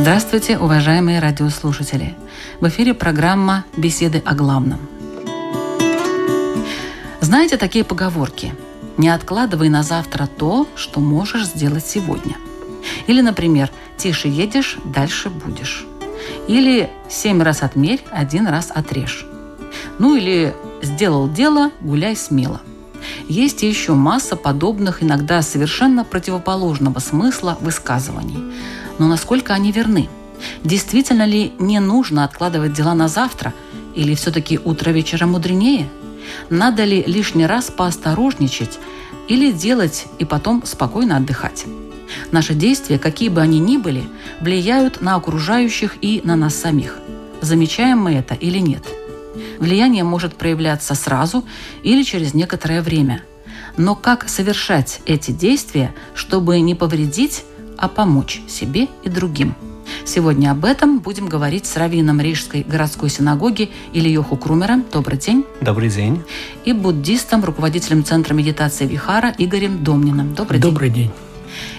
Здравствуйте, уважаемые радиослушатели! В эфире программа «Беседы о главном». Знаете такие поговорки? Не откладывай на завтра то, что можешь сделать сегодня. Или, например, тише едешь, дальше будешь. Или семь раз отмерь, один раз отрежь. Ну или сделал дело, гуляй смело. Есть еще масса подобных, иногда совершенно противоположного смысла высказываний – но насколько они верны? Действительно ли не нужно откладывать дела на завтра? Или все-таки утро вечера мудренее? Надо ли лишний раз поосторожничать или делать и потом спокойно отдыхать? Наши действия, какие бы они ни были, влияют на окружающих и на нас самих. Замечаем мы это или нет? Влияние может проявляться сразу или через некоторое время. Но как совершать эти действия, чтобы не повредить а помочь себе и другим. Сегодня об этом будем говорить с раввином Рижской городской синагоги Ильёху Крумером. Добрый день. Добрый день. И буддистом, руководителем Центра медитации Вихара Игорем Домниным. Добрый день. Добрый день.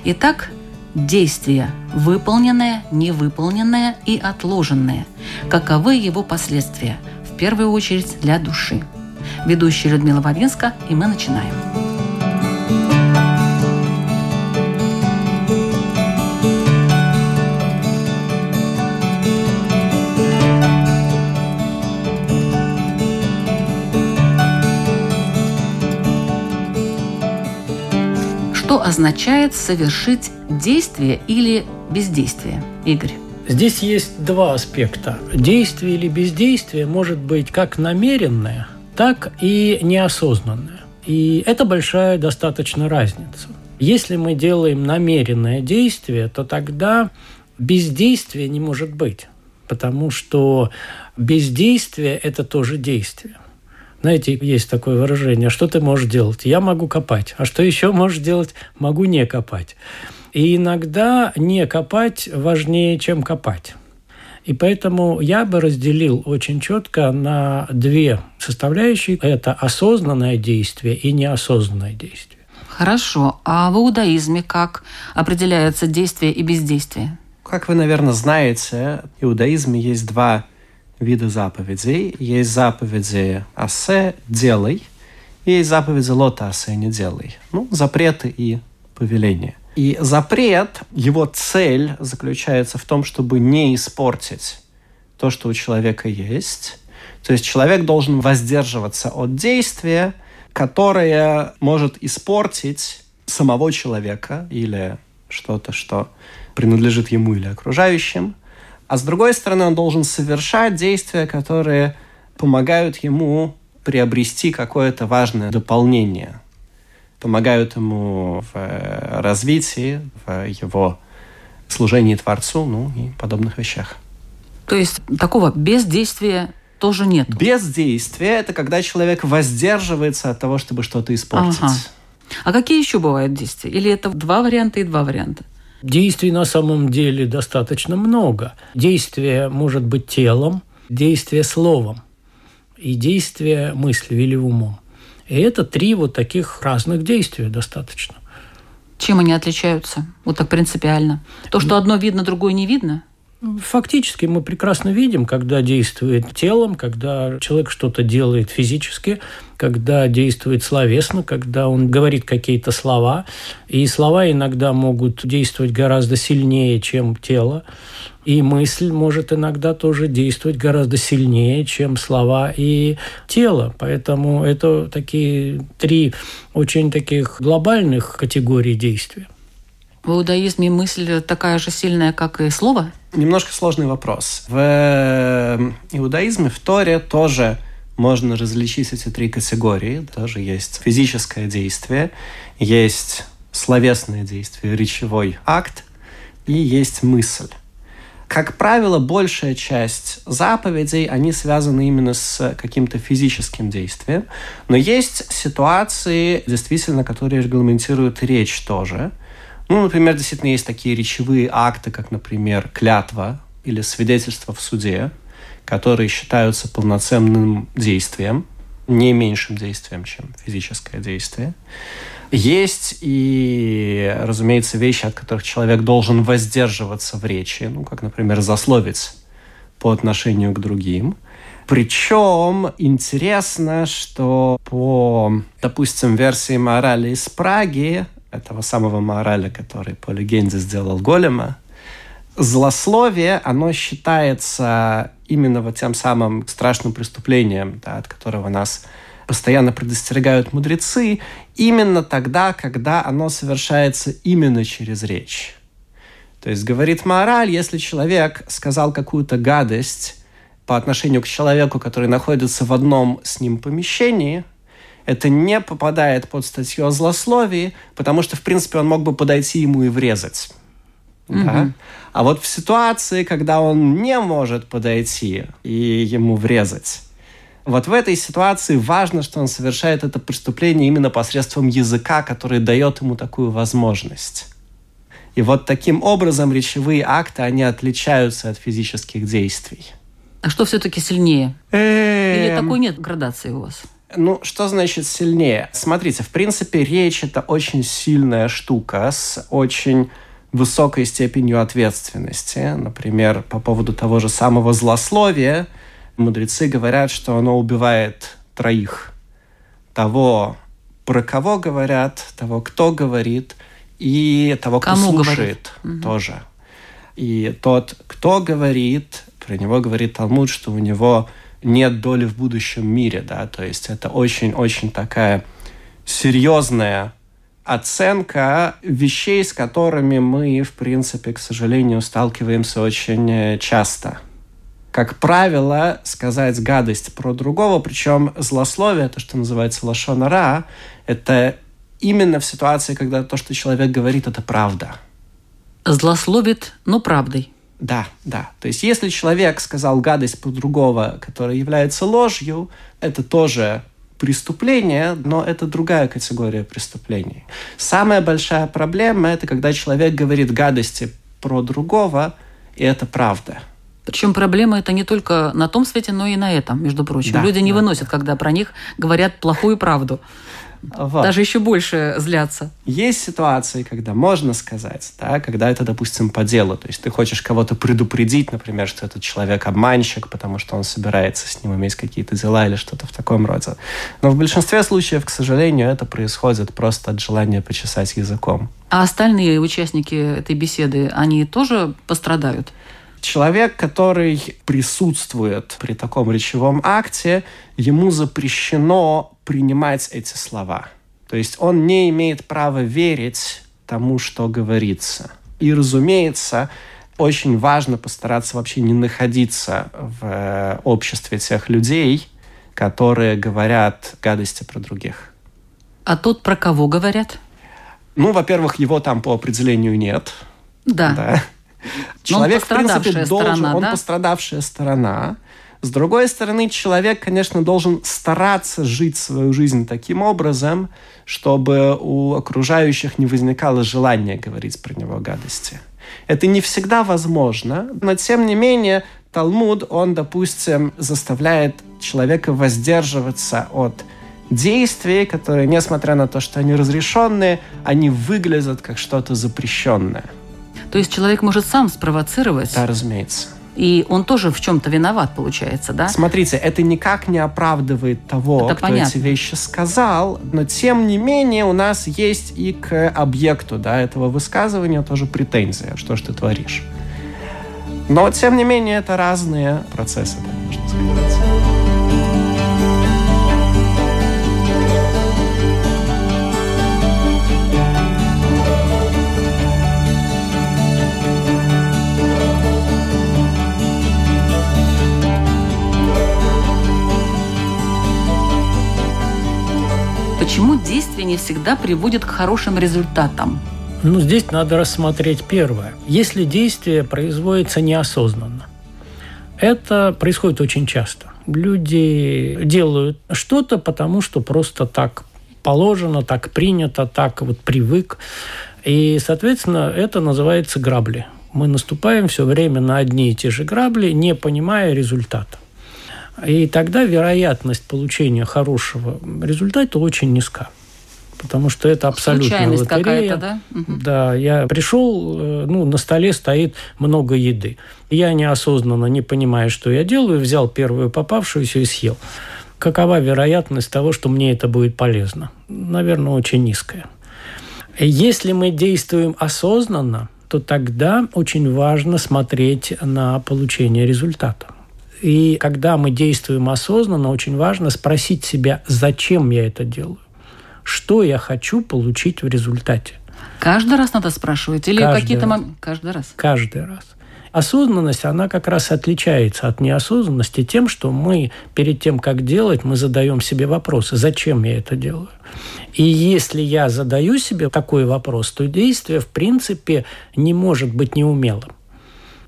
Итак, действия выполненное, невыполненное и отложенное. Каковы его последствия? В первую очередь для души. Ведущая Людмила Вавинска, и мы начинаем. Означает совершить действие или бездействие? Игорь. Здесь есть два аспекта. Действие или бездействие может быть как намеренное, так и неосознанное. И это большая достаточно разница. Если мы делаем намеренное действие, то тогда бездействия не может быть, потому что бездействие – это тоже действие. Знаете, есть такое выражение, что ты можешь делать? Я могу копать. А что еще можешь делать? Могу не копать. И иногда не копать важнее, чем копать. И поэтому я бы разделил очень четко на две составляющие. Это осознанное действие и неосознанное действие. Хорошо. А в иудаизме как определяется действие и бездействие? Как вы, наверное, знаете, в иудаизме есть два вида заповедей. Есть заповеди «асе» – «делай», и есть заповеди «лота асе» – «не делай». Ну, запреты и повеления. И запрет, его цель заключается в том, чтобы не испортить то, что у человека есть. То есть человек должен воздерживаться от действия, которое может испортить самого человека или что-то, что принадлежит ему или окружающим а с другой стороны он должен совершать действия, которые помогают ему приобрести какое-то важное дополнение, помогают ему в э, развитии, в его служении Творцу, ну и подобных вещах. То есть такого бездействия тоже нет? Бездействие – это когда человек воздерживается от того, чтобы что-то испортить. Ага. А какие еще бывают действия? Или это два варианта и два варианта? Действий на самом деле достаточно много. Действие может быть телом, действие словом и действие мыслью или умом. И это три вот таких разных действия достаточно. Чем они отличаются? Вот так принципиально. То, что одно видно, другое не видно? Фактически мы прекрасно видим, когда действует телом, когда человек что-то делает физически, когда действует словесно, когда он говорит какие-то слова. И слова иногда могут действовать гораздо сильнее, чем тело. И мысль может иногда тоже действовать гораздо сильнее, чем слова и тело. Поэтому это такие три очень таких глобальных категории действия. В иудаизме мысль такая же сильная, как и слово? Немножко сложный вопрос. В э, иудаизме, в Торе тоже можно различить эти три категории. Тоже есть физическое действие, есть словесное действие, речевой акт, и есть мысль. Как правило, большая часть заповедей, они связаны именно с каким-то физическим действием. Но есть ситуации, действительно, которые регламентируют речь тоже. Ну, например, действительно есть такие речевые акты, как, например, клятва или свидетельство в суде, которые считаются полноценным действием, не меньшим действием, чем физическое действие. Есть и, разумеется, вещи, от которых человек должен воздерживаться в речи, ну, как, например, засловить по отношению к другим. Причем интересно, что по, допустим, версии морали из Праги этого самого мораля, который по легенде сделал Голема, злословие, оно считается именно вот тем самым страшным преступлением, да, от которого нас постоянно предостерегают мудрецы, именно тогда, когда оно совершается именно через речь. То есть, говорит мораль, если человек сказал какую-то гадость по отношению к человеку, который находится в одном с ним помещении – это не попадает под статью о злословии, потому что, в принципе, он мог бы подойти ему и врезать. Угу. Да? А вот в ситуации, когда он не может подойти и ему врезать, вот в этой ситуации важно, что он совершает это преступление именно посредством языка, который дает ему такую возможность. И вот таким образом речевые акты, они отличаются от физических действий. А что все-таки сильнее? Или эм. такой нет градации у вас? Ну, что значит сильнее? Смотрите, в принципе, речь это очень сильная штука с очень высокой степенью ответственности. Например, по поводу того же самого злословия, мудрецы говорят, что оно убивает троих. Того, про кого говорят, того, кто говорит, и того, кто Кому слушает говорит? тоже. И тот, кто говорит, про него говорит Талмуд, что у него нет доли в будущем мире, да, то есть это очень-очень такая серьезная оценка вещей, с которыми мы, в принципе, к сожалению, сталкиваемся очень э, часто. Как правило, сказать гадость про другого, причем злословие, то, что называется лошонара, это именно в ситуации, когда то, что человек говорит, это правда. Злословит, но правдой. Да, да. То есть если человек сказал гадость про другого, которая является ложью, это тоже преступление, но это другая категория преступлений. Самая большая проблема – это когда человек говорит гадости про другого, и это правда. Причем проблема это не только на том свете, но и на этом, между прочим. Да, Люди не да, выносят, да. когда про них говорят плохую правду. Вот. Даже еще больше злятся. Есть ситуации, когда можно сказать, да, когда это, допустим, по делу. То есть ты хочешь кого-то предупредить, например, что этот человек обманщик, потому что он собирается с ним иметь какие-то дела или что-то в таком роде. Но в большинстве случаев, к сожалению, это происходит просто от желания почесать языком. А остальные участники этой беседы, они тоже пострадают? Человек, который присутствует при таком речевом акте, ему запрещено принимать эти слова. То есть он не имеет права верить тому, что говорится. И, разумеется, очень важно постараться вообще не находиться в э, обществе тех людей, которые говорят гадости про других. А тут про кого говорят? Ну, во-первых, его там по определению нет. Да. да. Человек, в принципе, должен, сторона, он да? пострадавшая сторона. С другой стороны, человек, конечно, должен стараться жить свою жизнь таким образом, чтобы у окружающих не возникало желания говорить про него гадости. Это не всегда возможно, но тем не менее Талмуд, он, допустим, заставляет человека воздерживаться от действий, которые, несмотря на то, что они разрешенные, они выглядят как что-то запрещенное. То есть человек может сам спровоцировать? Да, разумеется. И он тоже в чем-то виноват, получается, да? Смотрите, это никак не оправдывает того, это кто понятно. эти вещи сказал, но тем не менее у нас есть и к объекту да, этого высказывания тоже претензия, что ж ты творишь. Но тем не менее это разные процессы, так можно сказать. Почему действие не всегда приводит к хорошим результатам? Ну, здесь надо рассмотреть первое. Если действие производится неосознанно, это происходит очень часто. Люди делают что-то, потому что просто так положено, так принято, так вот привык. И, соответственно, это называется грабли. Мы наступаем все время на одни и те же грабли, не понимая результата. И тогда вероятность получения хорошего результата очень низка потому что это абсолютно лотерея. какая-то, да? Да, я пришел, э, ну, на столе стоит много еды. Я неосознанно, не понимая, что я делаю, взял первую попавшуюся и съел. Какова вероятность того, что мне это будет полезно? Наверное, очень низкая. Если мы действуем осознанно, то тогда очень важно смотреть на получение результата. И когда мы действуем осознанно, очень важно спросить себя, зачем я это делаю что я хочу получить в результате. Каждый раз надо спрашивать или какие-то моменты? Каждый раз. Каждый раз. Осознанность, она как раз отличается от неосознанности тем, что мы перед тем, как делать, мы задаем себе вопросы, зачем я это делаю. И если я задаю себе такой вопрос, то действие, в принципе, не может быть неумелым.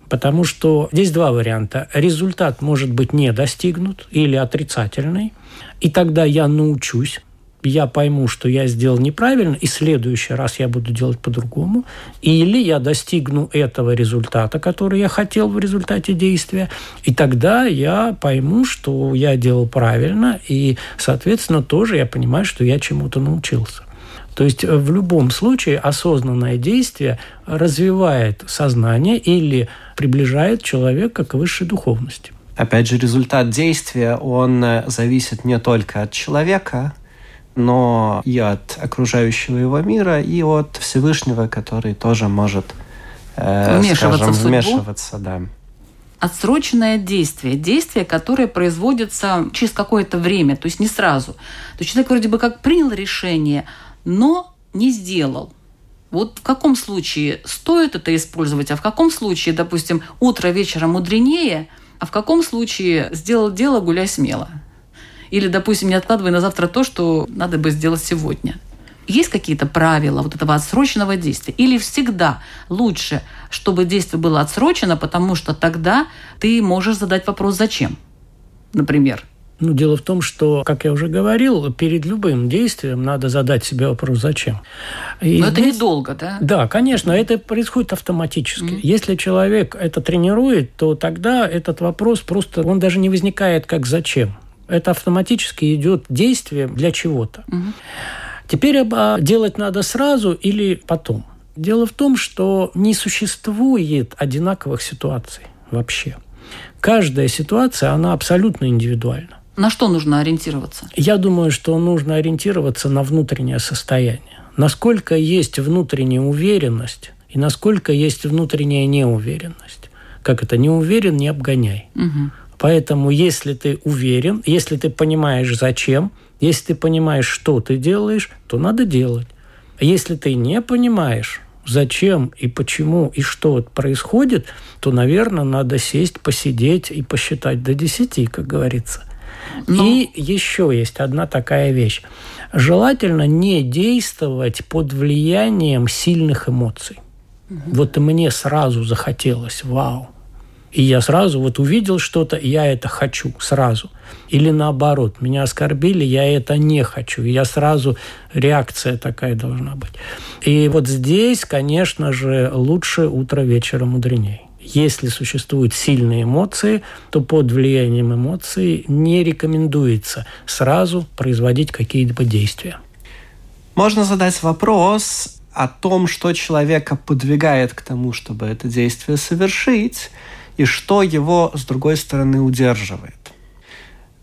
Потому что здесь два варианта. Результат может быть не достигнут или отрицательный. И тогда я научусь я пойму, что я сделал неправильно, и в следующий раз я буду делать по-другому, или я достигну этого результата, который я хотел в результате действия, и тогда я пойму, что я делал правильно, и, соответственно, тоже я понимаю, что я чему-то научился. То есть э, в любом случае осознанное действие развивает сознание или приближает человека к высшей духовности. Опять же, результат действия, он э, зависит не только от человека, но и от окружающего его мира, и от Всевышнего, который тоже может э, вмешиваться, скажем, в вмешиваться, да. Отсроченное действие, действие, которое производится через какое-то время, то есть не сразу. То есть человек вроде бы как принял решение, но не сделал. Вот в каком случае стоит это использовать, а в каком случае, допустим, утро вечера мудренее, а в каком случае сделал дело, гуляй смело. Или, допустим, не откладывай на завтра то, что надо бы сделать сегодня. Есть какие-то правила вот этого отсроченного действия? Или всегда лучше, чтобы действие было отсрочено, потому что тогда ты можешь задать вопрос «зачем?» Например. Ну, дело в том, что, как я уже говорил, перед любым действием надо задать себе вопрос «зачем?». И Но здесь... это недолго, да? Да, конечно, это происходит автоматически. Mm-hmm. Если человек это тренирует, то тогда этот вопрос просто, он даже не возникает как «зачем?». Это автоматически идет действие для чего-то. Угу. Теперь а, делать надо сразу или потом. Дело в том, что не существует одинаковых ситуаций вообще. Каждая ситуация, она абсолютно индивидуальна. На что нужно ориентироваться? Я думаю, что нужно ориентироваться на внутреннее состояние. Насколько есть внутренняя уверенность и насколько есть внутренняя неуверенность. Как это? Не уверен, не обгоняй. Угу. Поэтому, если ты уверен, если ты понимаешь, зачем, если ты понимаешь, что ты делаешь, то надо делать. Если ты не понимаешь, зачем и почему и что происходит, то, наверное, надо сесть, посидеть и посчитать до десяти, как говорится. Но... И еще есть одна такая вещь. Желательно не действовать под влиянием сильных эмоций. Угу. Вот мне сразу захотелось, вау, и я сразу вот увидел что-то, я это хочу сразу. Или наоборот, меня оскорбили, я это не хочу. И я сразу, реакция такая должна быть. И вот здесь, конечно же, лучше утро вечера мудреней. Если существуют сильные эмоции, то под влиянием эмоций не рекомендуется сразу производить какие-либо действия. Можно задать вопрос о том, что человека подвигает к тому, чтобы это действие совершить, и что его, с другой стороны, удерживает.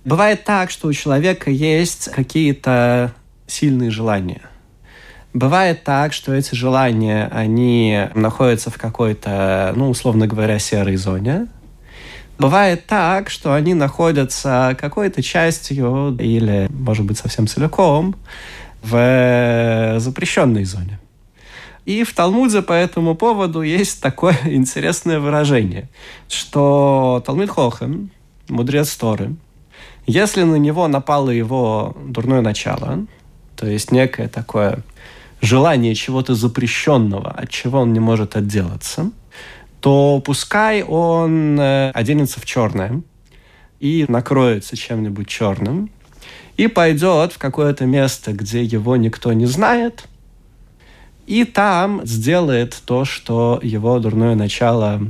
Бывает так, что у человека есть какие-то сильные желания. Бывает так, что эти желания, они находятся в какой-то, ну, условно говоря, серой зоне. Бывает так, что они находятся какой-то частью или, может быть, совсем целиком в запрещенной зоне. И в Талмуде по этому поводу есть такое интересное выражение, что Талмуд Хохем, мудрец Торы, если на него напало его дурное начало, то есть некое такое желание чего-то запрещенного, от чего он не может отделаться, то пускай он э, оденется в черное и накроется чем-нибудь черным, и пойдет в какое-то место, где его никто не знает, и там сделает то, что его дурное начало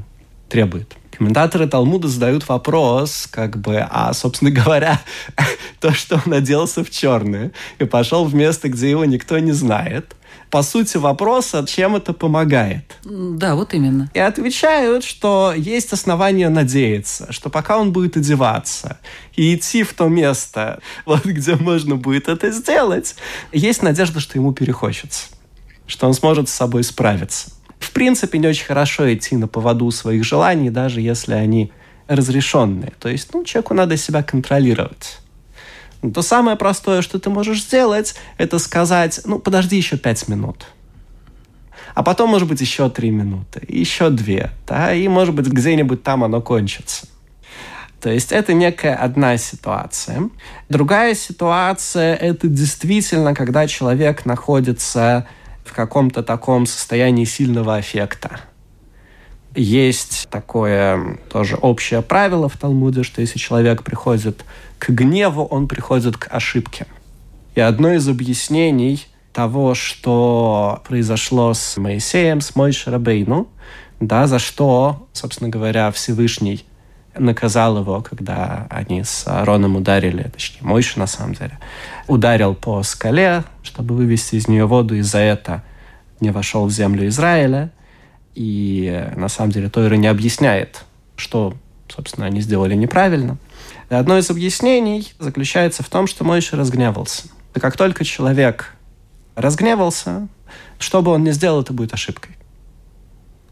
требует. Комментаторы Талмуда задают вопрос, как бы, а, собственно говоря, то, что он оделся в черное и пошел в место, где его никто не знает, по сути вопроса, чем это помогает. Да, вот именно. И отвечают, что есть основания надеяться, что пока он будет одеваться и идти в то место, вот где можно будет это сделать, есть надежда, что ему перехочется, что он сможет с собой справиться. В принципе, не очень хорошо идти на поводу своих желаний, даже если они разрешенные. То есть, ну, человеку надо себя контролировать. То самое простое, что ты можешь сделать, это сказать, ну, подожди еще пять минут. А потом, может быть, еще три минуты, еще две, да, и, может быть, где-нибудь там оно кончится. То есть это некая одна ситуация. Другая ситуация – это действительно, когда человек находится в каком-то таком состоянии сильного аффекта. Есть такое тоже общее правило в Талмуде, что если человек приходит к гневу, он приходит к ошибке. И одно из объяснений того, что произошло с Моисеем, с Мойши Рабейну, да, за что, собственно говоря, Всевышний наказал его, когда они с Аароном ударили, точнее, Мойши на самом деле, ударил по скале, чтобы вывести из нее воду, и за это не вошел в землю Израиля. И на самом деле Тойра не объясняет, что, собственно, они сделали неправильно. И одно из объяснений заключается в том, что Мойша разгневался. И как только человек разгневался, что бы он ни сделал, это будет ошибкой.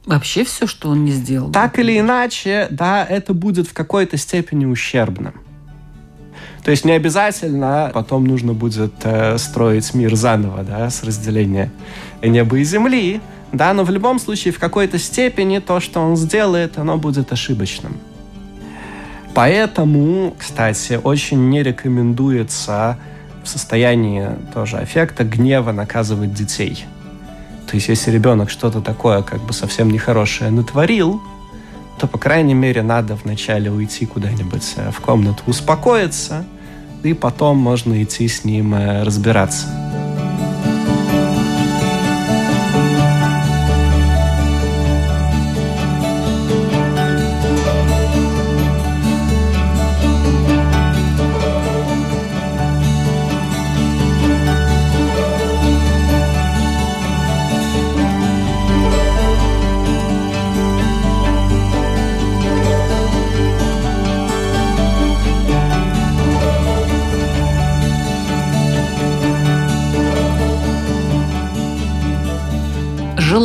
Вообще все, что он не сделал. Так или иначе, да, это будет в какой-то степени ущербным. То есть не обязательно потом нужно будет э, строить мир заново, да, с разделения неба и земли, да, но в любом случае в какой-то степени то, что он сделает, оно будет ошибочным. Поэтому, кстати, очень не рекомендуется в состоянии тоже аффекта, гнева наказывать детей. То есть, если ребенок что-то такое как бы совсем нехорошее натворил, то, по крайней мере, надо вначале уйти куда-нибудь э, в комнату, успокоиться, и потом можно идти с ним э, разбираться.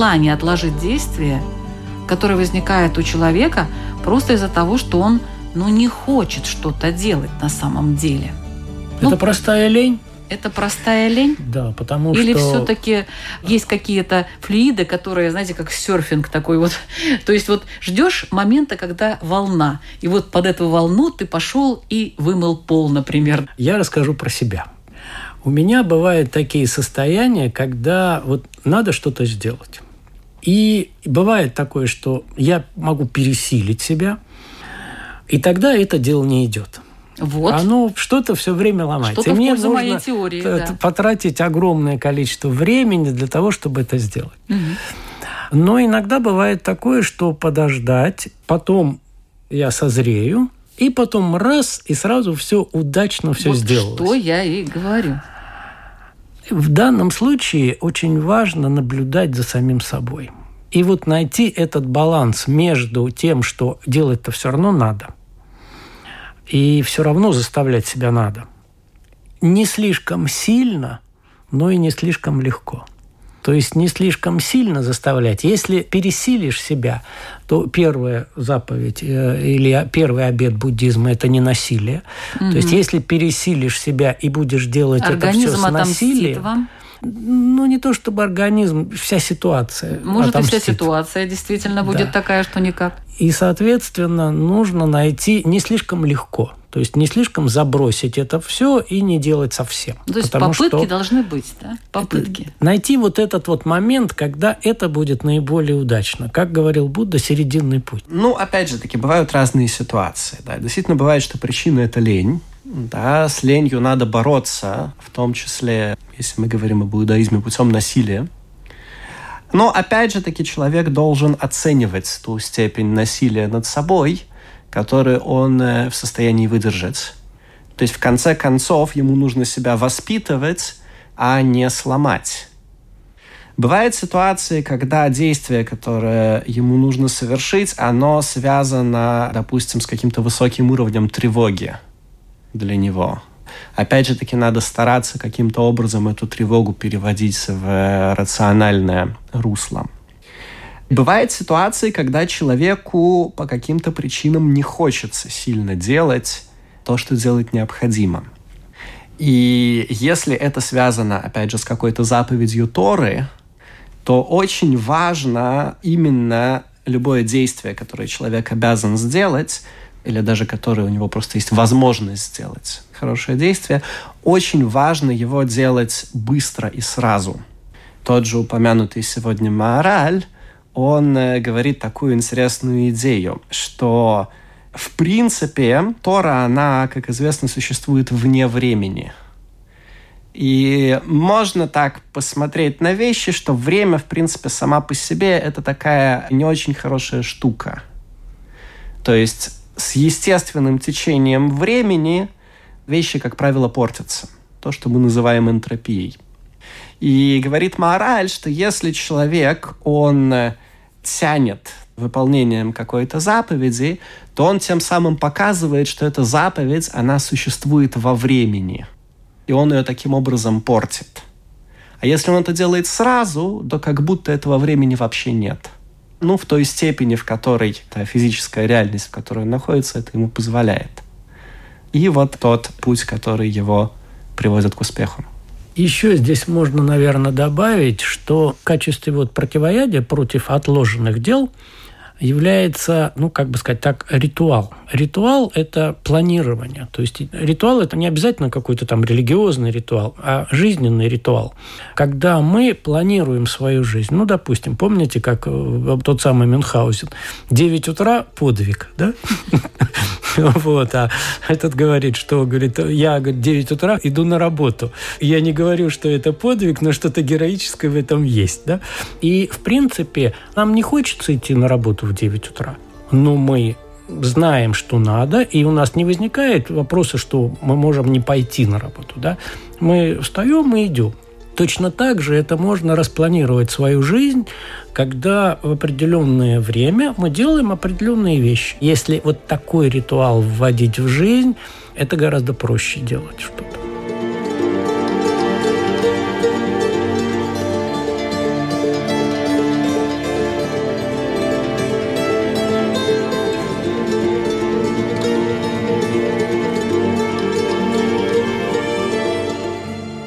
Желание отложить действие, которое возникает у человека просто из-за того, что он ну, не хочет что-то делать на самом деле. Это ну, простая лень? Это простая лень? Да, потому Или что... Или все-таки есть какие-то флюиды, которые, знаете, как серфинг такой вот. То есть вот ждешь момента, когда волна. И вот под эту волну ты пошел и вымыл пол, например. Я расскажу про себя. У меня бывают такие состояния, когда вот надо что-то сделать. И бывает такое, что я могу пересилить себя, и тогда это дело не идет. Вот. Оно что-то все время ломается. Что-то и мне нужно моей теории, да. потратить огромное количество времени для того, чтобы это сделать. Угу. Но иногда бывает такое, что подождать, потом я созрею, и потом раз, и сразу все удачно все вот сделалось. Что я и говорю. В данном случае очень важно наблюдать за самим собой. И вот найти этот баланс между тем, что делать-то все равно надо, и все равно заставлять себя надо. Не слишком сильно, но и не слишком легко. То есть не слишком сильно заставлять. Если пересилишь себя, то первая заповедь э, или первый обет буддизма – это не насилие. Угу. То есть если пересилишь себя и будешь делать Организм это все с насилием, вам? ну, не то чтобы организм, вся ситуация. Может, отомстит. и вся ситуация действительно будет да. такая, что никак. И, соответственно, нужно найти не слишком легко. То есть не слишком забросить это все и не делать совсем. То есть попытки что должны быть, да? Попытки. Найти вот этот вот момент, когда это будет наиболее удачно. Как говорил Будда, серединный путь. Ну, опять же таки, бывают разные ситуации. Да. Действительно бывает, что причина – это лень. Да, с ленью надо бороться, в том числе, если мы говорим об иудаизме, путем насилия. Но опять же таки человек должен оценивать ту степень насилия над собой, которую он э, в состоянии выдержать. То есть в конце концов ему нужно себя воспитывать, а не сломать. Бывают ситуации, когда действие, которое ему нужно совершить, оно связано, допустим, с каким-то высоким уровнем тревоги для него. Опять же таки надо стараться каким-то образом эту тревогу переводить в рациональное русло. Бывают ситуации, когда человеку по каким-то причинам не хочется сильно делать то, что делать необходимо. И если это связано, опять же, с какой-то заповедью Торы, то очень важно именно любое действие, которое человек обязан сделать, или даже которое у него просто есть возможность сделать хорошее действие, очень важно его делать быстро и сразу. Тот же упомянутый сегодня мораль, он э, говорит такую интересную идею, что в принципе Тора, она, как известно, существует вне времени. И можно так посмотреть на вещи, что время, в принципе, сама по себе это такая не очень хорошая штука. То есть с естественным течением времени вещи, как правило, портятся. То, что мы называем энтропией. И говорит Мораль, что если человек, он э, тянет выполнением какой-то заповеди, то он тем самым показывает, что эта заповедь, она существует во времени. И он ее таким образом портит. А если он это делает сразу, то как будто этого времени вообще нет – ну, в той степени, в которой та физическая реальность, в которой он находится, это ему позволяет. И вот тот путь, который его приводит к успеху. Еще здесь можно, наверное, добавить, что в качестве вот противоядия против отложенных дел – является, ну, как бы сказать так, ритуал. Ритуал – это планирование. То есть ритуал – это не обязательно какой-то там религиозный ритуал, а жизненный ритуал. Когда мы планируем свою жизнь, ну, допустим, помните, как э, тот самый Мюнхгаузен, 9 утра – подвиг, да? Вот, а этот говорит, что, говорит, я, говорит, 9 утра иду на работу. Я не говорю, что это подвиг, но что-то героическое в этом есть, да? И, в принципе, нам не хочется идти на работу в 9 утра, но мы знаем, что надо, и у нас не возникает вопроса, что мы можем не пойти на работу, да? Мы встаем и идем. Точно так же это можно распланировать свою жизнь, когда в определенное время мы делаем определенные вещи. Если вот такой ритуал вводить в жизнь, это гораздо проще делать что-то.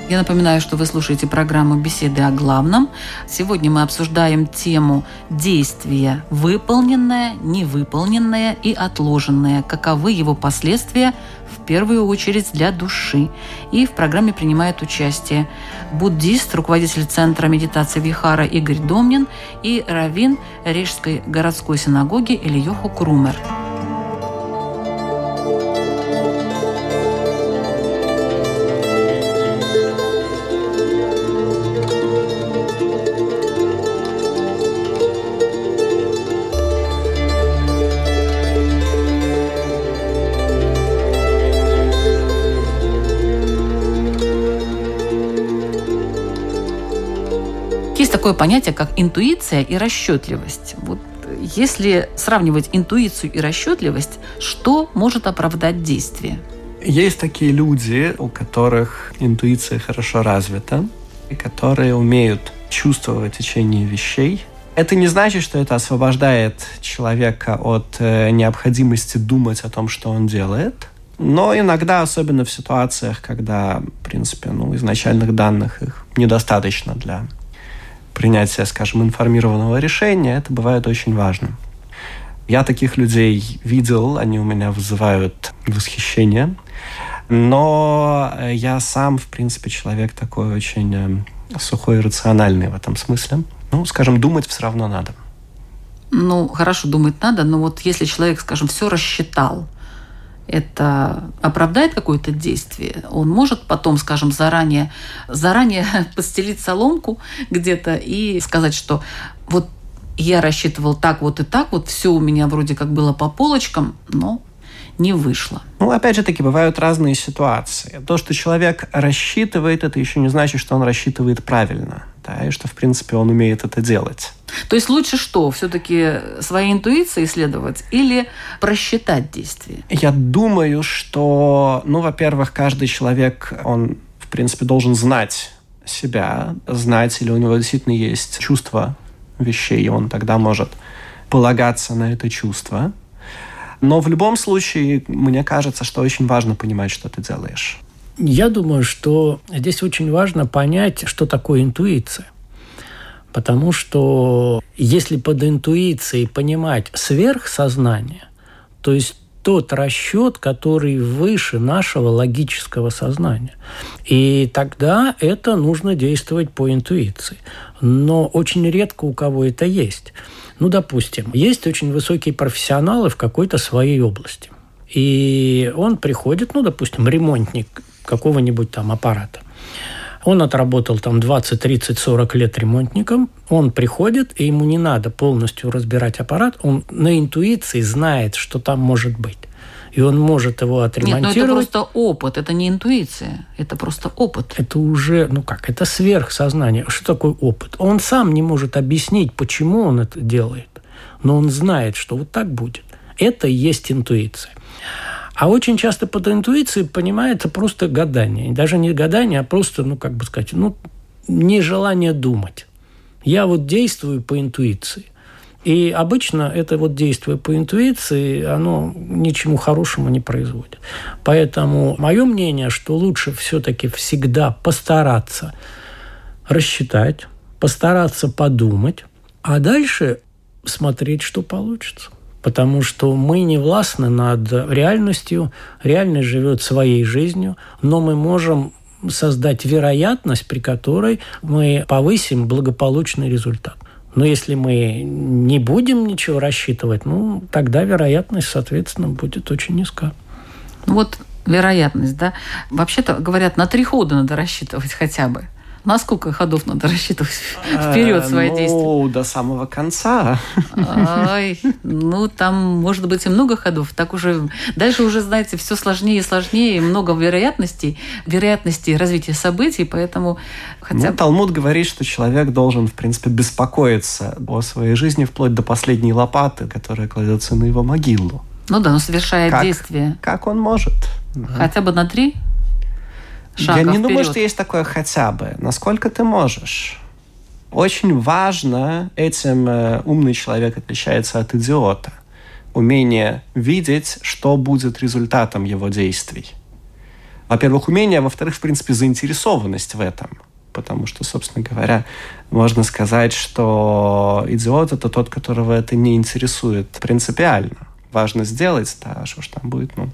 Я напоминаю, что вы слушаете программу «Беседы о главном». Сегодня мы обсуждаем тему действия выполненное, невыполненное и отложенное. Каковы его последствия в первую очередь для души. И в программе принимает участие буддист, руководитель Центра медитации Вихара Игорь Домнин и раввин Рижской городской синагоги Ильёху Крумер. Такое понятие, как интуиция и расчетливость. Вот если сравнивать интуицию и расчетливость, что может оправдать действие? Есть такие люди, у которых интуиция хорошо развита, и которые умеют чувствовать течение вещей. Это не значит, что это освобождает человека от э, необходимости думать о том, что он делает. Но иногда, особенно в ситуациях, когда, в принципе, ну, изначальных данных их недостаточно для принятия, скажем, информированного решения, это бывает очень важно. Я таких людей видел, они у меня вызывают восхищение. Но я сам, в принципе, человек такой очень э, сухой и рациональный в этом смысле. Ну, скажем, думать все равно надо. Ну, хорошо, думать надо, но вот если человек, скажем, все рассчитал, это оправдает какое-то действие, он может потом, скажем, заранее, заранее постелить соломку где-то и сказать, что вот я рассчитывал так вот и так, вот все у меня вроде как было по полочкам, но не вышло. Ну, опять же таки, бывают разные ситуации. То, что человек рассчитывает, это еще не значит, что он рассчитывает правильно. Да, и что, в принципе, он умеет это делать. То есть лучше что? Все-таки своей интуицией исследовать или просчитать действие? Я думаю, что, ну, во-первых, каждый человек, он, в принципе, должен знать себя, знать, или у него действительно есть чувство вещей, и он тогда может полагаться на это чувство. Но в любом случае, мне кажется, что очень важно понимать, что ты делаешь. Я думаю, что здесь очень важно понять, что такое интуиция. Потому что если под интуицией понимать сверхсознание, то есть тот расчет, который выше нашего логического сознания. И тогда это нужно действовать по интуиции. Но очень редко у кого это есть. Ну, допустим, есть очень высокие профессионалы в какой-то своей области. И он приходит, ну, допустим, ремонтник какого-нибудь там аппарата. Он отработал там 20, 30, 40 лет ремонтником. Он приходит, и ему не надо полностью разбирать аппарат. Он на интуиции знает, что там может быть. И он может его отремонтировать. Нет, ну это просто опыт, это не интуиция, это просто опыт. Это уже, ну как, это сверхсознание. Что такое опыт? Он сам не может объяснить, почему он это делает, но он знает, что вот так будет. Это и есть интуиция. А очень часто под интуицией понимается просто гадание. Даже не гадание, а просто, ну, как бы сказать, ну, нежелание думать. Я вот действую по интуиции. И обычно это вот действие по интуиции, оно ничему хорошему не производит. Поэтому мое мнение, что лучше все-таки всегда постараться рассчитать, постараться подумать, а дальше смотреть, что получится потому что мы не властны над реальностью, реальность живет своей жизнью, но мы можем создать вероятность, при которой мы повысим благополучный результат. Но если мы не будем ничего рассчитывать, ну, тогда вероятность, соответственно, будет очень низка. Вот вероятность, да. Вообще-то, говорят, на три хода надо рассчитывать хотя бы. На сколько ходов надо рассчитывать вперед э, свои действия? Ну, до самого конца. Ой, ну, там может быть и много ходов. Так уже, дальше уже, знаете, все сложнее и сложнее, много вероятностей, вероятностей развития событий, поэтому хотя ну, Талмуд говорит, что человек должен, в принципе, беспокоиться о своей жизни вплоть до последней лопаты, которая кладется на его могилу. Ну да, но совершая как, действие. Как он может? Хотя бы на три? Шага Я не вперед. думаю, что есть такое хотя бы. Насколько ты можешь? Очень важно, этим э, умный человек отличается от идиота. Умение видеть, что будет результатом его действий. Во-первых, умение, а во-вторых, в принципе, заинтересованность в этом. Потому что, собственно говоря, можно сказать, что идиот – это тот, которого это не интересует принципиально. Важно сделать, да, что ж там будет, ну...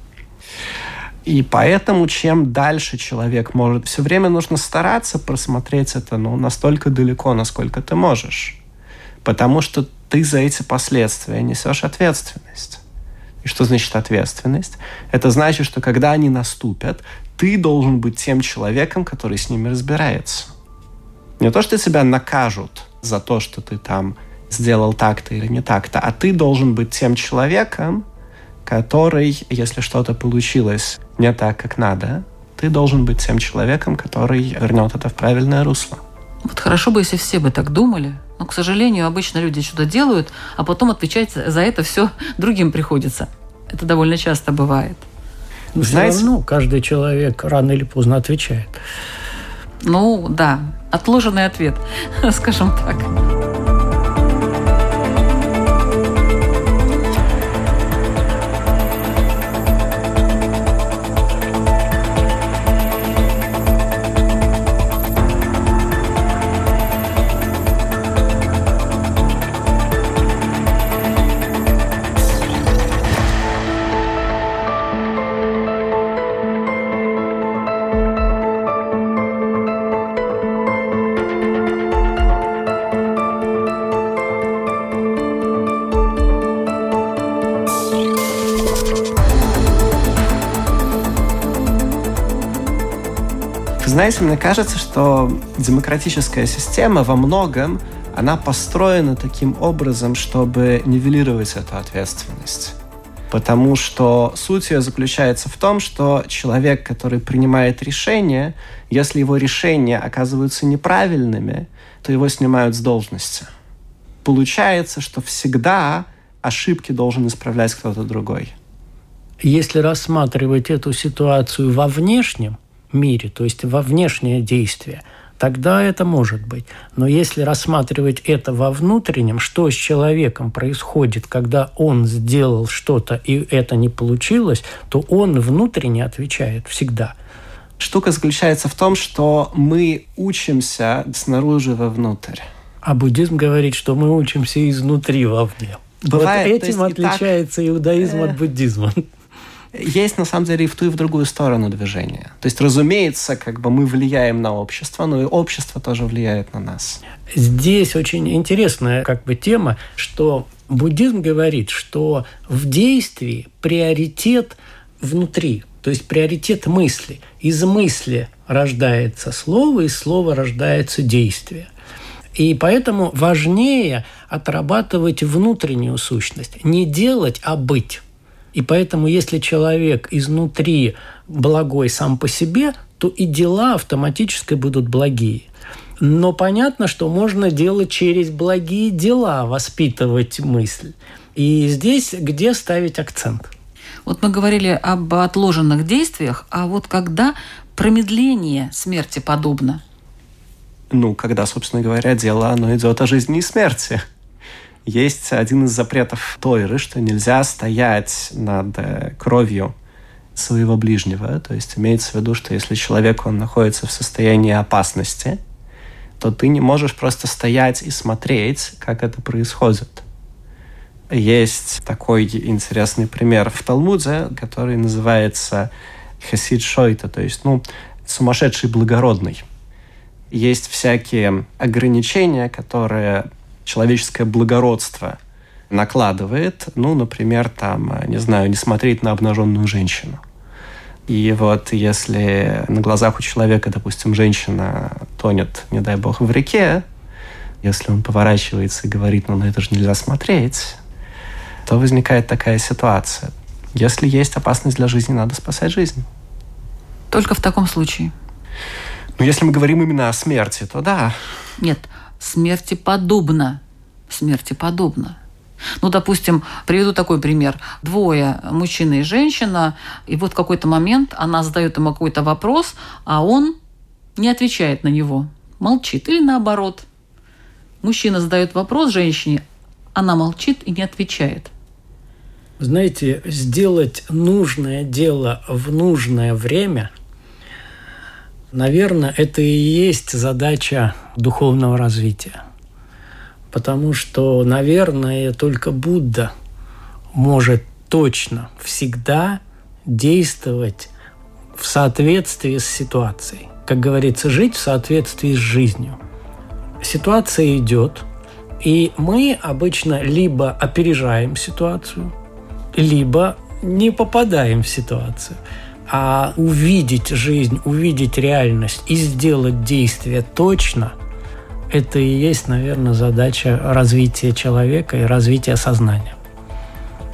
И поэтому, чем дальше человек может, все время нужно стараться просмотреть это ну, настолько далеко, насколько ты можешь. Потому что ты за эти последствия несешь ответственность. И что значит ответственность? Это значит, что когда они наступят, ты должен быть тем человеком, который с ними разбирается. Не то, что тебя накажут за то, что ты там сделал так-то или не так-то, а ты должен быть тем человеком, который, если что-то получилось не так, как надо, ты должен быть тем человеком, который вернет это в правильное русло. Вот хорошо бы, если все бы так думали. Но, к сожалению, обычно люди что-то делают, а потом отвечать за это все другим приходится. Это довольно часто бывает. Но Знаете, все равно каждый человек рано или поздно отвечает. Ну, да. Отложенный ответ, скажем так. Знаете, мне кажется, что демократическая система во многом она построена таким образом, чтобы нивелировать эту ответственность. Потому что суть ее заключается в том, что человек, который принимает решения, если его решения оказываются неправильными, то его снимают с должности. Получается, что всегда ошибки должен исправлять кто-то другой. Если рассматривать эту ситуацию во внешнем мире, то есть во внешнее действие – тогда это может быть. Но если рассматривать это во внутреннем, что с человеком происходит, когда он сделал что-то и это не получилось, то он внутренне отвечает всегда. Штука заключается в том, что мы учимся снаружи вовнутрь. А буддизм говорит, что мы учимся изнутри вовне. Бывает, вот этим отличается так, иудаизм э... от буддизма есть на самом деле и в ту, и в другую сторону движения. То есть, разумеется, как бы мы влияем на общество, но и общество тоже влияет на нас. Здесь очень интересная как бы тема, что буддизм говорит, что в действии приоритет внутри, то есть приоритет мысли. Из мысли рождается слово, из слова рождается действие. И поэтому важнее отрабатывать внутреннюю сущность. Не делать, а быть. И поэтому, если человек изнутри благой сам по себе, то и дела автоматически будут благие. Но понятно, что можно делать через благие дела, воспитывать мысль. И здесь где ставить акцент? Вот мы говорили об отложенных действиях, а вот когда промедление смерти подобно? Ну, когда, собственно говоря, дело оно идет о жизни и смерти. Есть один из запретов Тойры, что нельзя стоять над э, кровью своего ближнего. То есть имеется в виду, что если человек он находится в состоянии опасности, то ты не можешь просто стоять и смотреть, как это происходит. Есть такой интересный пример в Талмуде, который называется хасид шойта, то есть ну, сумасшедший благородный. Есть всякие ограничения, которые человеческое благородство накладывает, ну, например, там, не знаю, не смотреть на обнаженную женщину. И вот если на глазах у человека, допустим, женщина тонет, не дай бог, в реке, если он поворачивается и говорит, ну, на это же нельзя смотреть, то возникает такая ситуация. Если есть опасность для жизни, надо спасать жизнь. Только в таком случае? Ну, если мы говорим именно о смерти, то да. Нет, смерти подобно. Смерти подобно. Ну, допустим, приведу такой пример. Двое, мужчина и женщина, и вот в какой-то момент она задает ему какой-то вопрос, а он не отвечает на него, молчит. Или наоборот. Мужчина задает вопрос женщине, она молчит и не отвечает. Знаете, сделать нужное дело в нужное время – Наверное, это и есть задача духовного развития. Потому что, наверное, только Будда может точно всегда действовать в соответствии с ситуацией. Как говорится, жить в соответствии с жизнью. Ситуация идет, и мы обычно либо опережаем ситуацию, либо не попадаем в ситуацию. А увидеть жизнь, увидеть реальность и сделать действие точно, это и есть, наверное, задача развития человека и развития сознания.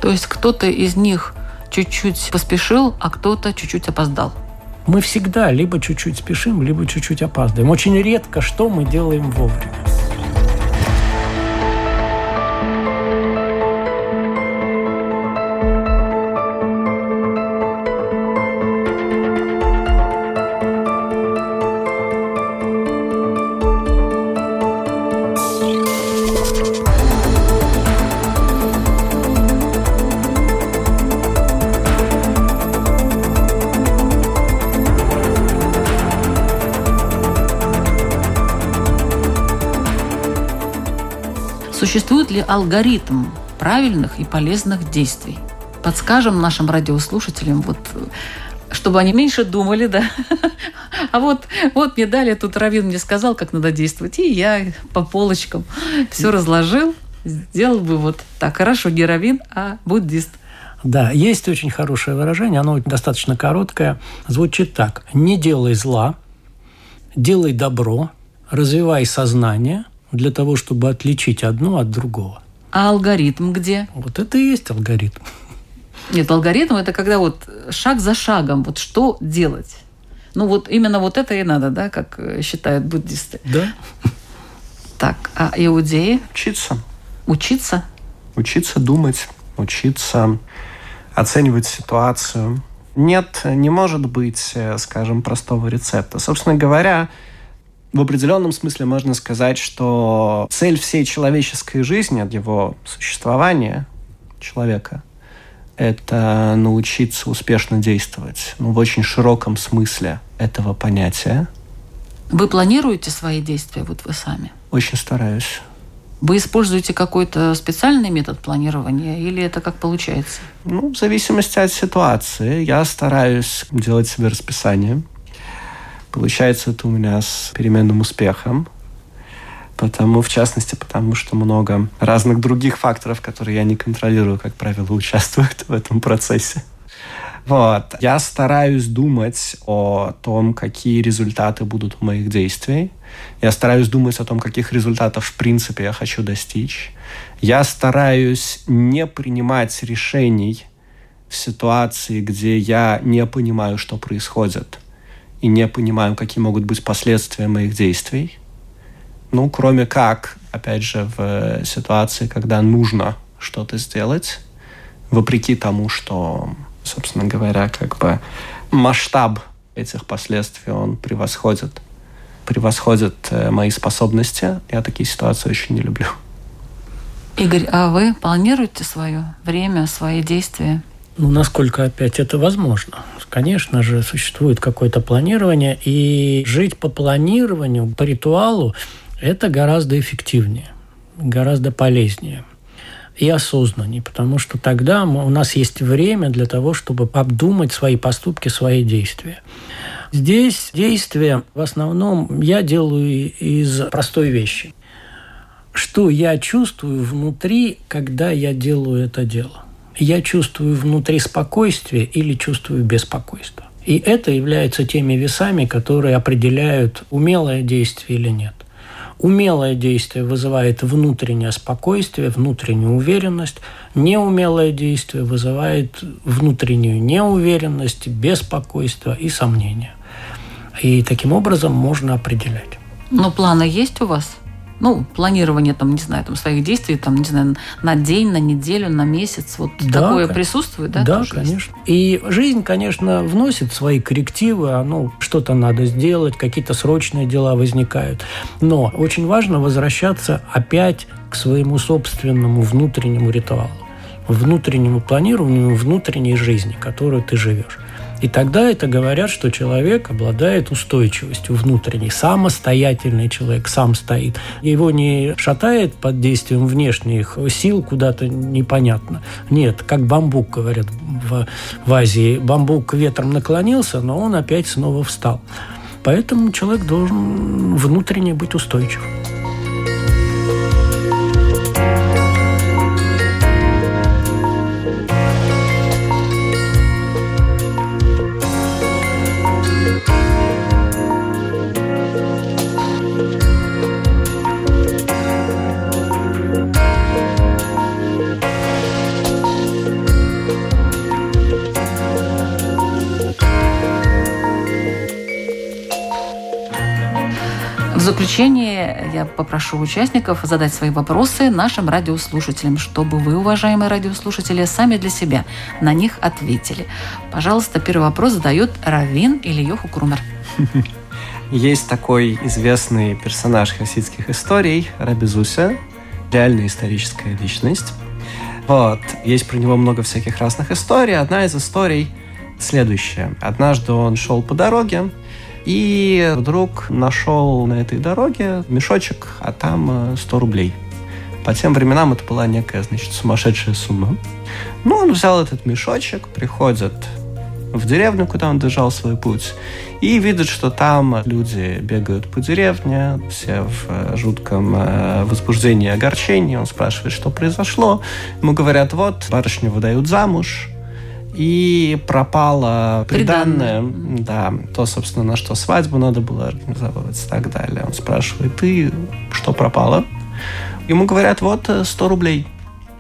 То есть кто-то из них чуть-чуть поспешил, а кто-то чуть-чуть опоздал. Мы всегда либо чуть-чуть спешим, либо чуть-чуть опаздываем. Очень редко что мы делаем вовремя. Существует ли алгоритм правильных и полезных действий? Подскажем нашим радиослушателям, вот, чтобы они меньше думали, да. А вот, вот мне дали, тут Равин мне сказал, как надо действовать, и я по полочкам все разложил, сделал бы вот так. Хорошо, не Равин, а буддист. Да, есть очень хорошее выражение, оно достаточно короткое. Звучит так. Не делай зла, делай добро, развивай сознание для того, чтобы отличить одно от другого. А алгоритм где? Вот это и есть алгоритм. Нет, алгоритм это когда вот шаг за шагом, вот что делать. Ну вот именно вот это и надо, да, как считают буддисты. Да. Так, а иудеи? Учиться. Учиться? Учиться думать, учиться оценивать ситуацию. Нет, не может быть, скажем, простого рецепта. Собственно говоря, в определенном смысле можно сказать, что цель всей человеческой жизни, от его существования человека, это научиться успешно действовать. Ну, в очень широком смысле этого понятия. Вы планируете свои действия, вот вы сами? Очень стараюсь. Вы используете какой-то специальный метод планирования или это как получается? Ну, в зависимости от ситуации. Я стараюсь делать себе расписание. Получается это у меня с переменным успехом. Потому, в частности, потому что много разных других факторов, которые я не контролирую, как правило, участвуют в этом процессе. Вот. Я стараюсь думать о том, какие результаты будут у моих действий. Я стараюсь думать о том, каких результатов в принципе я хочу достичь. Я стараюсь не принимать решений в ситуации, где я не понимаю, что происходит, и не понимаю, какие могут быть последствия моих действий. Ну, кроме как, опять же, в ситуации, когда нужно что-то сделать, вопреки тому, что собственно говоря, как бы масштаб этих последствий, он превосходит, превосходит э, мои способности. Я такие ситуации очень не люблю. Игорь, а вы планируете свое время, свои действия? Ну, насколько опять это возможно. Конечно же, существует какое-то планирование, и жить по планированию, по ритуалу, это гораздо эффективнее, гораздо полезнее и осознаннее, потому что тогда у нас есть время для того, чтобы обдумать свои поступки, свои действия. Здесь действия в основном я делаю из простой вещи. Что я чувствую внутри, когда я делаю это дело? Я чувствую внутри спокойствие или чувствую беспокойство? И это является теми весами, которые определяют, умелое действие или нет. Умелое действие вызывает внутреннее спокойствие, внутреннюю уверенность. Неумелое действие вызывает внутреннюю неуверенность, беспокойство и сомнения. И таким образом можно определять. Но планы есть у вас? Ну, планирование, там, не знаю, там, своих действий, там, не знаю, на день, на неделю, на месяц, вот да, такое конечно. присутствует, да? Да, конечно. Есть? И жизнь, конечно, вносит свои коррективы, а, ну, что-то надо сделать, какие-то срочные дела возникают. Но очень важно возвращаться опять к своему собственному внутреннему ритуалу, внутреннему планированию, внутренней жизни, которую ты живешь. И тогда это говорят, что человек обладает устойчивостью внутренней, самостоятельный человек, сам стоит. Его не шатает под действием внешних сил куда-то непонятно. Нет, как бамбук, говорят в, в Азии. Бамбук ветром наклонился, но он опять снова встал. Поэтому человек должен внутренне быть устойчив. Я попрошу участников задать свои вопросы нашим радиослушателям, чтобы вы, уважаемые радиослушатели, сами для себя на них ответили. Пожалуйста, первый вопрос задает Равин или Йоху Крумер. Есть такой известный персонаж хасидских историй Рабизуся, реальная историческая личность. Вот. Есть про него много всяких разных историй. Одна из историй следующая. Однажды он шел по дороге, и вдруг нашел на этой дороге мешочек, а там 100 э, рублей. По тем временам это была некая, значит, сумасшедшая сумма. Ну, он взял этот мешочек, приходит в деревню, куда он держал свой путь, и видит, что там люди бегают по деревне, все в э, жутком э, возбуждении и огорчении. Он спрашивает, что произошло. Ему говорят, вот, барышню выдают замуж, и пропало приданное, Приданное. да, то, собственно, на что свадьбу надо было организовывать и так далее. Он спрашивает, ты что пропало? Ему говорят, вот э, 100 рублей.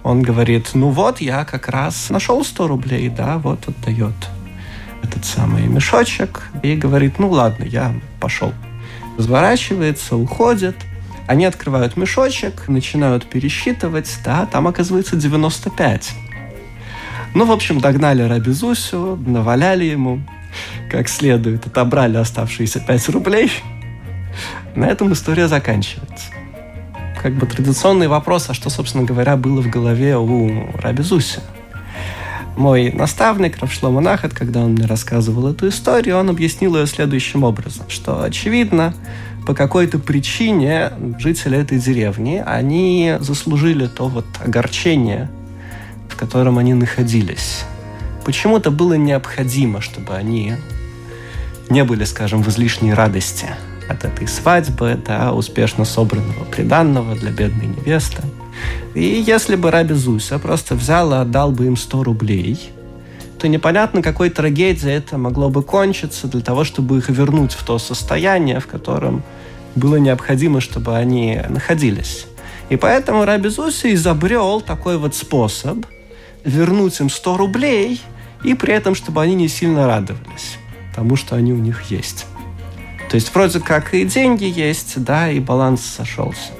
Он говорит, ну вот, я как раз нашел 100 рублей, да, вот отдает этот самый мешочек и говорит, ну ладно, я пошел. Разворачивается, уходит. Они открывают мешочек, начинают пересчитывать, да, там оказывается 95. Ну, в общем, догнали Раби Зусю, наваляли ему как следует, отобрали оставшиеся 5 рублей. На этом история заканчивается. Как бы традиционный вопрос, а что, собственно говоря, было в голове у Раби Зуся? Мой наставник, Равшлома Нахат, когда он мне рассказывал эту историю, он объяснил ее следующим образом, что, очевидно, по какой-то причине жители этой деревни, они заслужили то вот огорчение, котором они находились. Почему-то было необходимо, чтобы они не были, скажем, в излишней радости от этой свадьбы, да, успешно собранного приданного для бедной невесты. И если бы Раби Зуся просто взял и отдал бы им 100 рублей, то непонятно, какой трагедией это могло бы кончиться для того, чтобы их вернуть в то состояние, в котором было необходимо, чтобы они находились. И поэтому Раби Зуся изобрел такой вот способ вернуть им 100 рублей, и при этом, чтобы они не сильно радовались тому, что они у них есть. То есть вроде как и деньги есть, да, и баланс сошелся.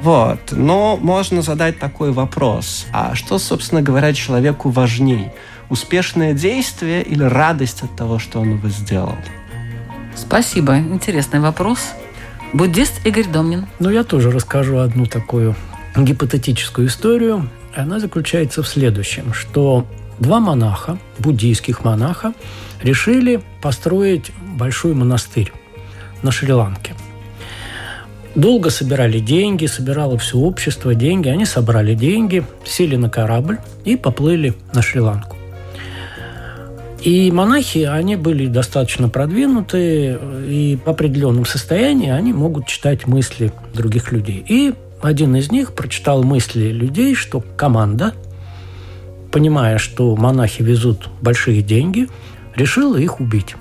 Вот. Но можно задать такой вопрос. А что, собственно говоря, человеку важней? Успешное действие или радость от того, что он его сделал? Спасибо. Интересный вопрос. Буддист Игорь Домнин. Ну, я тоже расскажу одну такую гипотетическую историю. Она заключается в следующем, что два монаха, буддийских монаха, решили построить большой монастырь на Шри-Ланке. Долго собирали деньги, собирало все общество деньги. Они собрали деньги, сели на корабль и поплыли на Шри-Ланку. И монахи, они были достаточно продвинутые, и в определенном состоянии они могут читать мысли других людей. И один из них прочитал мысли людей, что команда, понимая, что монахи везут большие деньги, решила их убить.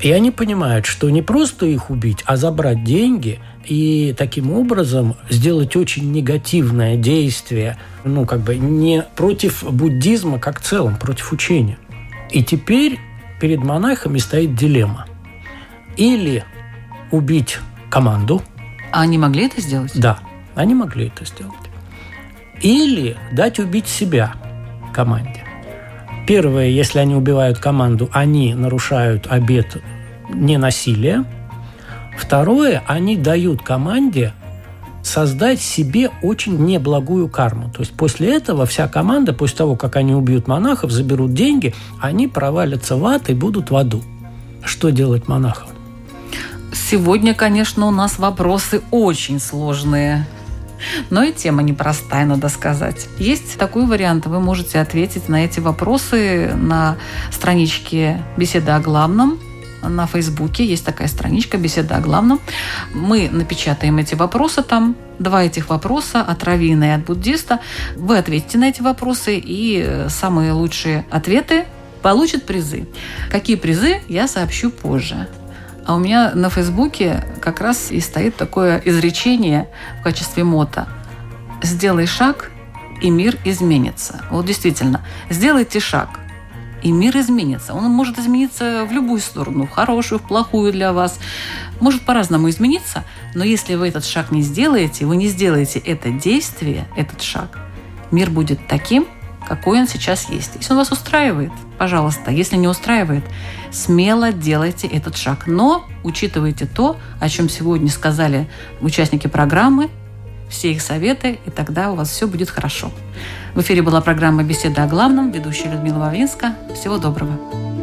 И они понимают, что не просто их убить, а забрать деньги и таким образом сделать очень негативное действие, ну, как бы не против буддизма как целом, против учения. И теперь перед монахами стоит дилемма. Или убить команду. А они могли это сделать? Да, они могли это сделать. Или дать убить себя команде. Первое, если они убивают команду, они нарушают обет ненасилия. Второе, они дают команде создать себе очень неблагую карму. То есть после этого вся команда, после того, как они убьют монахов, заберут деньги, они провалятся в ад и будут в аду. Что делать монахам? Сегодня, конечно, у нас вопросы очень сложные. Но и тема непростая, надо сказать. Есть такой вариант. Вы можете ответить на эти вопросы на страничке «Беседа о главном», на Фейсбуке есть такая страничка «Беседа о главном». Мы напечатаем эти вопросы там, два этих вопроса от раввина и от буддиста. Вы ответите на эти вопросы, и самые лучшие ответы получат призы. Какие призы, я сообщу позже. А у меня на Фейсбуке как раз и стоит такое изречение в качестве мота. «Сделай шаг, и мир изменится». Вот действительно, сделайте шаг, и мир изменится. Он может измениться в любую сторону, в хорошую, в плохую для вас. Может по-разному измениться, но если вы этот шаг не сделаете, вы не сделаете это действие, этот шаг, мир будет таким, какой он сейчас есть. Если он вас устраивает, пожалуйста. Если не устраивает, смело делайте этот шаг. Но учитывайте то, о чем сегодня сказали участники программы, все их советы, и тогда у вас все будет хорошо. В эфире была программа «Беседа о главном», ведущая Людмила Вавинска. Всего доброго.